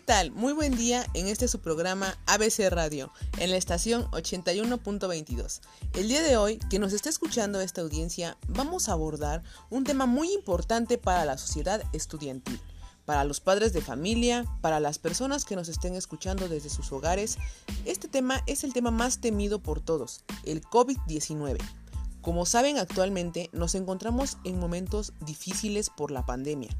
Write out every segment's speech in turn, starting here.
tal? Muy buen día en este su programa ABC Radio, en la estación 81.22. El día de hoy, que nos está escuchando esta audiencia, vamos a abordar un tema muy importante para la sociedad estudiantil, para los padres de familia, para las personas que nos estén escuchando desde sus hogares. Este tema es el tema más temido por todos, el COVID-19. Como saben, actualmente nos encontramos en momentos difíciles por la pandemia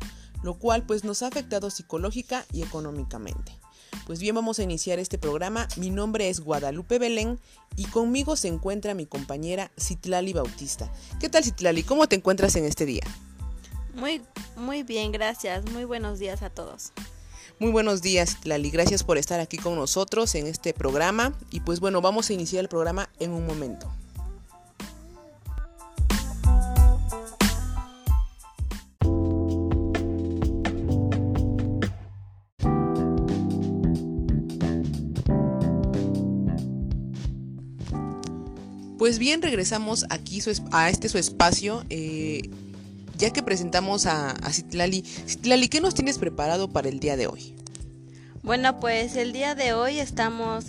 lo cual pues nos ha afectado psicológica y económicamente. Pues bien, vamos a iniciar este programa. Mi nombre es Guadalupe Belén y conmigo se encuentra mi compañera Citlali Bautista. ¿Qué tal Citlali? ¿Cómo te encuentras en este día? Muy, muy bien, gracias. Muy buenos días a todos. Muy buenos días, Citlali. Gracias por estar aquí con nosotros en este programa. Y pues bueno, vamos a iniciar el programa en un momento. Pues bien, regresamos aquí a este su espacio, eh, ya que presentamos a, a Citlali. Citlali, ¿qué nos tienes preparado para el día de hoy? Bueno, pues el día de hoy estamos,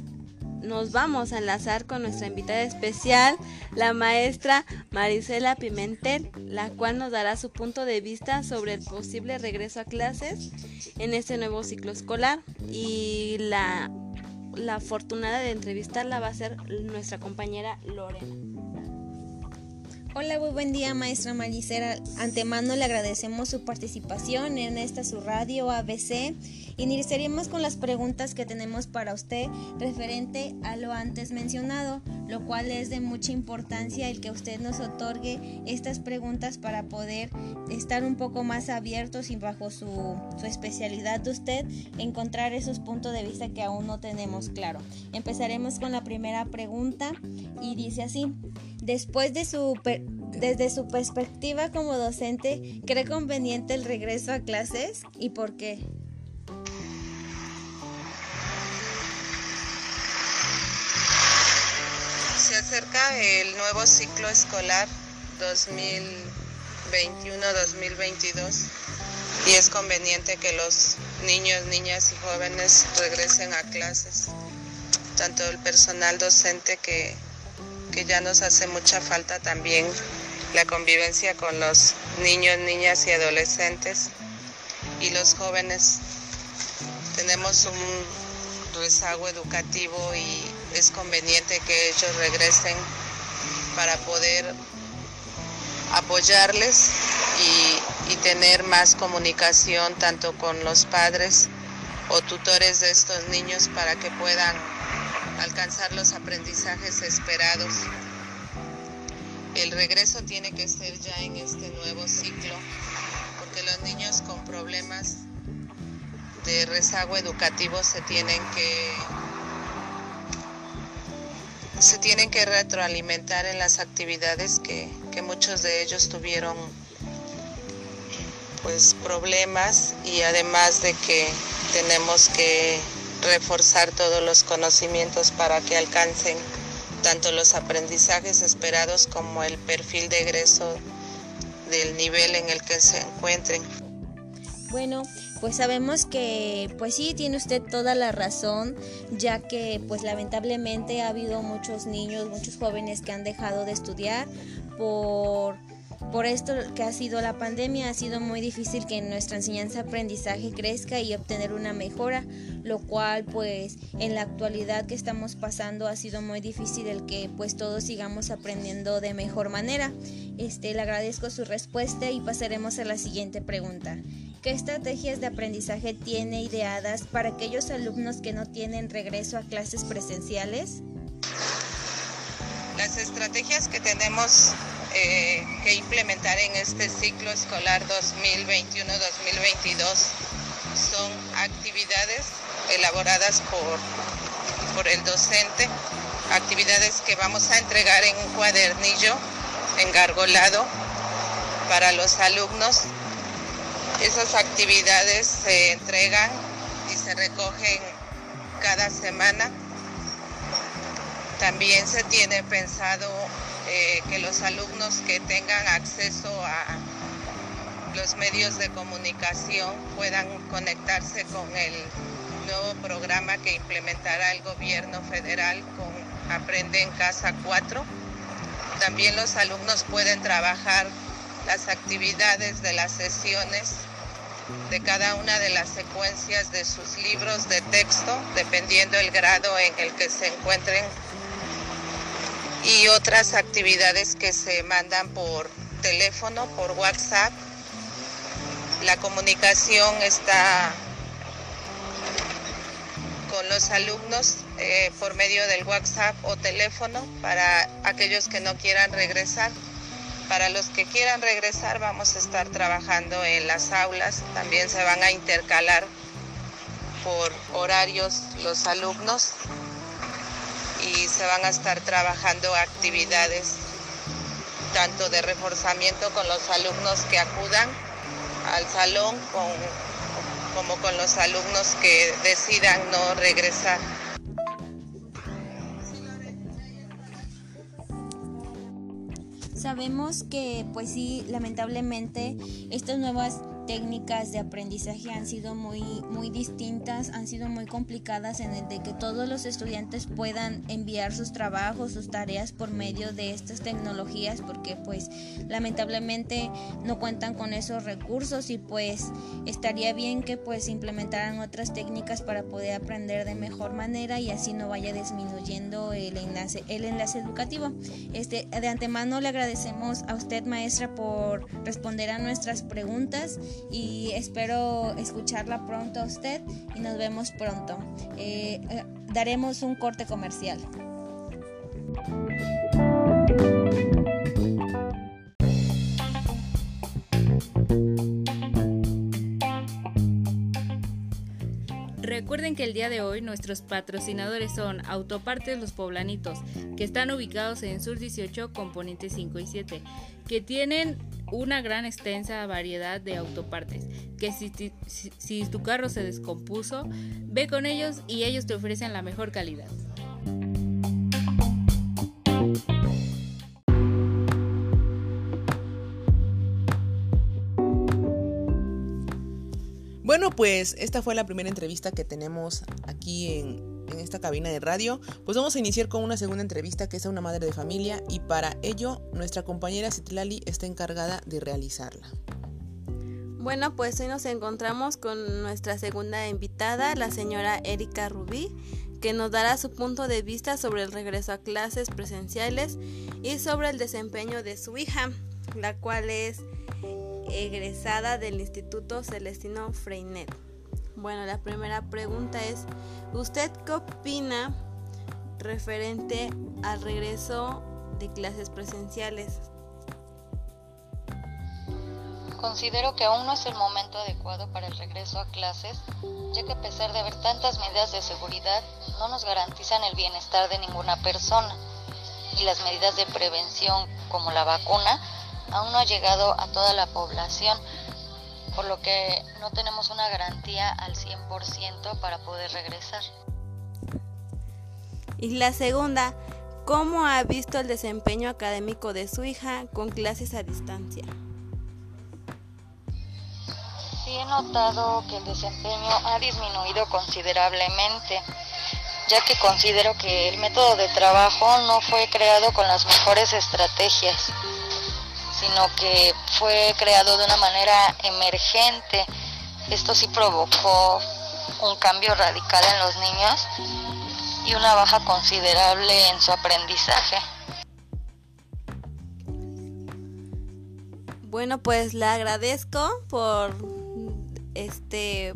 nos vamos a enlazar con nuestra invitada especial, la maestra Marisela Pimentel, la cual nos dará su punto de vista sobre el posible regreso a clases en este nuevo ciclo escolar y la la afortunada de entrevistarla va a ser nuestra compañera Lorena. Hola, muy buen día, maestra Malicera. Antemano le agradecemos su participación en esta su radio ABC. Iniciaremos con las preguntas que tenemos para usted referente a lo antes mencionado, lo cual es de mucha importancia el que usted nos otorgue estas preguntas para poder estar un poco más abiertos y bajo su, su especialidad de usted encontrar esos puntos de vista que aún no tenemos claro. Empezaremos con la primera pregunta y dice así. Después de su desde su perspectiva como docente, ¿cree conveniente el regreso a clases y por qué? Se acerca el nuevo ciclo escolar 2021-2022 y es conveniente que los niños, niñas y jóvenes regresen a clases, tanto el personal docente que que ya nos hace mucha falta también la convivencia con los niños, niñas y adolescentes y los jóvenes. Tenemos un rezago educativo y es conveniente que ellos regresen para poder apoyarles y, tener más comunicación tanto con los padres o tutores de estos niños para que puedan alcanzar los aprendizajes esperados. El regreso tiene que ser ya en este nuevo ciclo, porque los niños con problemas de rezago educativo se tienen que se tienen que retroalimentar en las actividades que, que muchos de ellos tuvieron pues problemas y además de que tenemos que reforzar todos los conocimientos para que alcancen tanto los aprendizajes esperados como el perfil de egreso del nivel en el que se encuentren. Bueno, pues sabemos que pues sí tiene usted toda la razón, ya que pues lamentablemente ha habido muchos niños, muchos jóvenes que han dejado de estudiar por por esto que ha sido la pandemia, ha sido muy difícil que nuestra enseñanza-aprendizaje crezca y obtener una mejora, lo cual pues en la actualidad que estamos pasando ha sido muy difícil el que pues todos sigamos aprendiendo de mejor manera. Este, le agradezco su respuesta y pasaremos a la siguiente pregunta. ¿Qué estrategias de aprendizaje tiene ideadas para aquellos alumnos que no tienen regreso a clases presenciales? Las estrategias que tenemos eh, que implementar en este ciclo escolar 2021-2022 son actividades elaboradas por, por el docente, actividades que vamos a entregar en un cuadernillo engargolado para los alumnos. Esas actividades se entregan y se recogen cada semana. También se tiene pensado eh, que los alumnos que tengan acceso a los medios de comunicación puedan conectarse con el nuevo programa que implementará el gobierno federal con Aprende en Casa 4. También los alumnos pueden trabajar las actividades de las sesiones de cada una de las secuencias de sus libros de texto, dependiendo el grado en el que se encuentren, y otras actividades que se mandan por teléfono, por WhatsApp. La comunicación está con los alumnos eh, por medio del WhatsApp o teléfono para aquellos que no quieran regresar. Para los que quieran regresar vamos a estar trabajando en las aulas, también se van a intercalar por horarios los alumnos se van a estar trabajando actividades tanto de reforzamiento con los alumnos que acudan al salón como con los alumnos que decidan no regresar. Sabemos que, pues sí, lamentablemente estas nuevas técnicas de aprendizaje han sido muy, muy distintas, han sido muy complicadas en el de que todos los estudiantes puedan enviar sus trabajos, sus tareas por medio de estas tecnologías, porque pues lamentablemente no cuentan con esos recursos y pues estaría bien que pues implementaran otras técnicas para poder aprender de mejor manera y así no vaya disminuyendo el enlace, el enlace educativo. Este, de antemano le agradecemos a usted maestra por responder a nuestras preguntas y espero escucharla pronto a usted y nos vemos pronto. Eh, eh, daremos un corte comercial. Recuerden que el día de hoy nuestros patrocinadores son Autopartes Los Poblanitos, que están ubicados en Sur 18, Componentes 5 y 7, que tienen una gran extensa variedad de autopartes, que si, si, tu carro se descompuso, ve con ellos y ellos te ofrecen la mejor calidad. Bueno, pues esta fue la primera entrevista que tenemos aquí en, en esta cabina de radio, pues vamos a iniciar con una segunda entrevista que es a una madre de familia y para ello nuestra compañera Citlali está encargada de realizarla. Bueno, pues hoy nos encontramos con nuestra segunda invitada, la señora Erika Rubí, que nos dará su punto de vista sobre el regreso a clases presenciales y sobre el desempeño de su hija, la cual es egresada del Instituto Celestino Freinet. Bueno, la primera pregunta es, ¿usted qué opina referente al regreso de clases presenciales? Considero que aún no es el momento adecuado para el regreso a clases, ya que a pesar de haber tantas medidas de seguridad, no nos garantizan el bienestar de ninguna persona y las medidas de prevención como la vacuna aún no ha llegado a toda la población por lo que no tenemos una garantía al 100% para poder regresar. Y la segunda, ¿cómo ha visto el desempeño académico de su hija con clases a distancia? Sí he notado que el desempeño ha disminuido considerablemente, ya que considero que el método de trabajo no fue creado con las mejores estrategias sino que fue creado de una manera emergente. Esto sí provocó un cambio radical en los niños y una baja considerable en su aprendizaje. Bueno, pues le agradezco por este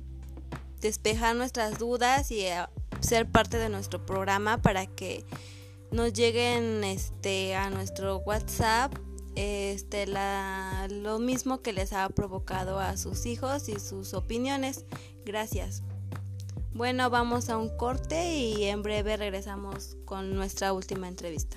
despejar nuestras dudas y eh, ser parte de nuestro programa para que nos lleguen este a nuestro WhatsApp este, la, lo mismo que les ha provocado a sus hijos y sus opiniones. Gracias. Bueno, vamos a un corte y en breve regresamos con nuestra última entrevista.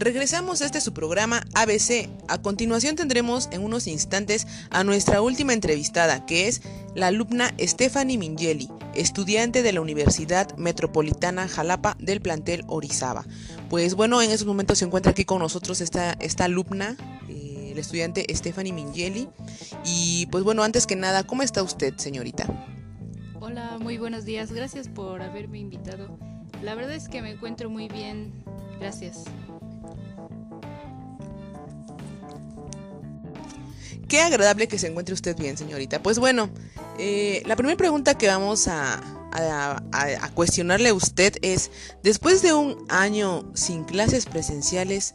Regresamos a este su programa ABC. A continuación tendremos en unos instantes a nuestra última entrevistada, que es la alumna Stephanie Mingeli, estudiante de la Universidad Metropolitana Jalapa del plantel Orizaba. Pues bueno, en estos momentos se encuentra aquí con nosotros esta, esta alumna, eh, la estudiante Stephanie Mingeli. Y pues bueno, antes que nada, ¿cómo está usted, señorita? Hola, muy buenos días. Gracias por haberme invitado. La verdad es que me encuentro muy bien. Gracias. Qué agradable que se encuentre usted bien, señorita. Pues bueno, eh, la primera pregunta que vamos a, a, cuestionarle a usted es, después de un año sin clases presenciales,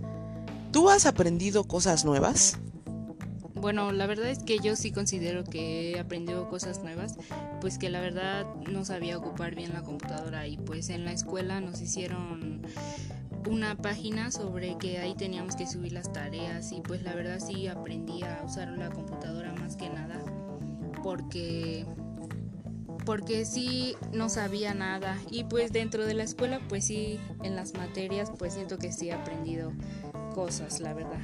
¿tú has aprendido cosas nuevas? Bueno, la verdad es que yo sí considero que he aprendido cosas nuevas, pues que la verdad no sabía ocupar bien la computadora y pues en la escuela nos hicieron una página sobre que ahí teníamos que subir las tareas y pues la verdad sí aprendí a usar la computadora más que nada porque porque sí no sabía nada y pues dentro de la escuela pues sí en las materias pues siento que sí he aprendido cosas la verdad.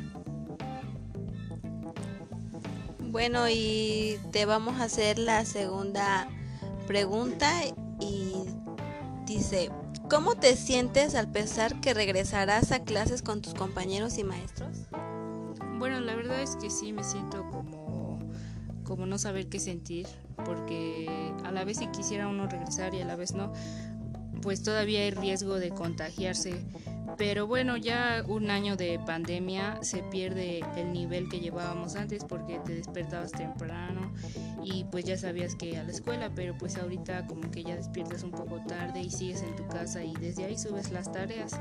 Bueno y te vamos a hacer la segunda pregunta y dice ¿Cómo te sientes al pensar que regresarás a clases con tus compañeros y maestros? Bueno, la verdad es que sí me siento como, como no saber qué sentir, porque a la vez si quisiera uno regresar y a la vez no, pues todavía hay riesgo de contagiarse pero bueno, ya un año de pandemia se pierde el nivel que llevábamos antes porque te despertabas temprano y pues ya sabías que a la escuela, pero pues ahorita como que ya despiertas un poco tarde y sigues en tu casa y desde ahí subes las tareas.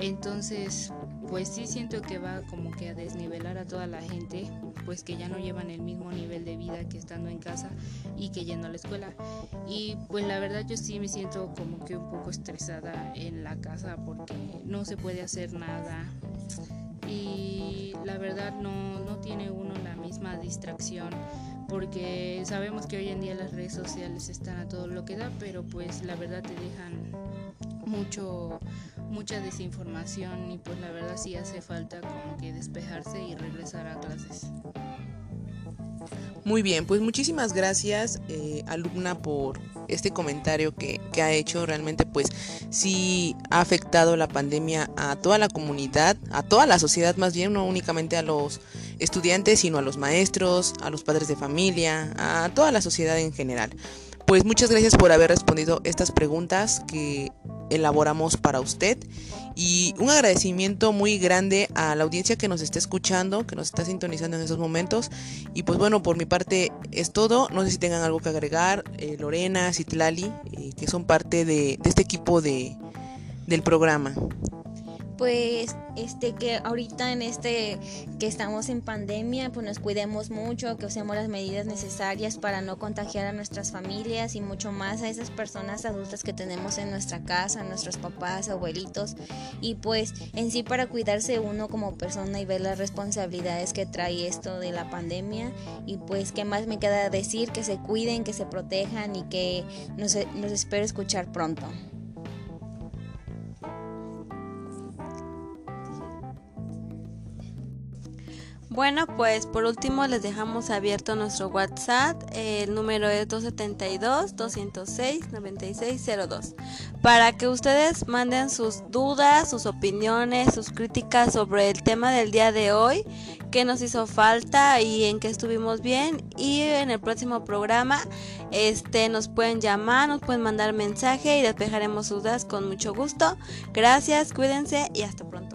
Entonces, pues sí siento que va como que a desnivelar a toda la gente, pues que ya no llevan el mismo nivel de vida que estando en casa y que yendo a la escuela. Y pues la verdad yo sí me siento como que un poco estresada en la casa porque no se puede hacer nada y la verdad no, no tiene uno la misma distracción porque sabemos que hoy en día las redes sociales están a todo lo que da, pero pues la verdad te dejan mucho mucha desinformación y pues la verdad sí hace falta como que despejarse y regresar a clases. Muy bien, pues muchísimas gracias eh, alumna por este comentario que, que, ha hecho. Realmente pues sí ha afectado la pandemia a toda la comunidad, a toda la sociedad más bien, no únicamente a los estudiantes, sino a los maestros, a los padres de familia, a toda la sociedad en general. Pues muchas gracias por haber respondido estas preguntas que elaboramos para usted. Y un agradecimiento muy grande a la audiencia que nos está escuchando, que nos está sintonizando en estos momentos. Y pues bueno, por mi parte es todo, no sé si tengan algo que agregar, eh, Lorena, Citlali, eh, que son parte de, de este equipo de, del programa pues este que ahorita en este que estamos en pandemia pues nos cuidemos mucho que usemos las medidas necesarias para no contagiar a nuestras familias y mucho más a esas personas adultas que tenemos en nuestra casa nuestros papás abuelitos. Y pues en sí para cuidarse uno como persona y ver las responsabilidades que trae esto de la pandemia. Y pues qué más me queda decir que se cuiden que se protejan y que nos, nos espero escuchar pronto Bueno, pues por último les dejamos abierto nuestro WhatsApp. El número es 272-206-9602. Para que ustedes manden sus dudas, sus opiniones, sus críticas sobre el tema del día de hoy, qué nos hizo falta y en qué estuvimos bien. Y en el próximo programa este, nos pueden llamar, nos pueden mandar mensaje y despejaremos dudas con mucho gusto. Gracias, cuídense y hasta pronto.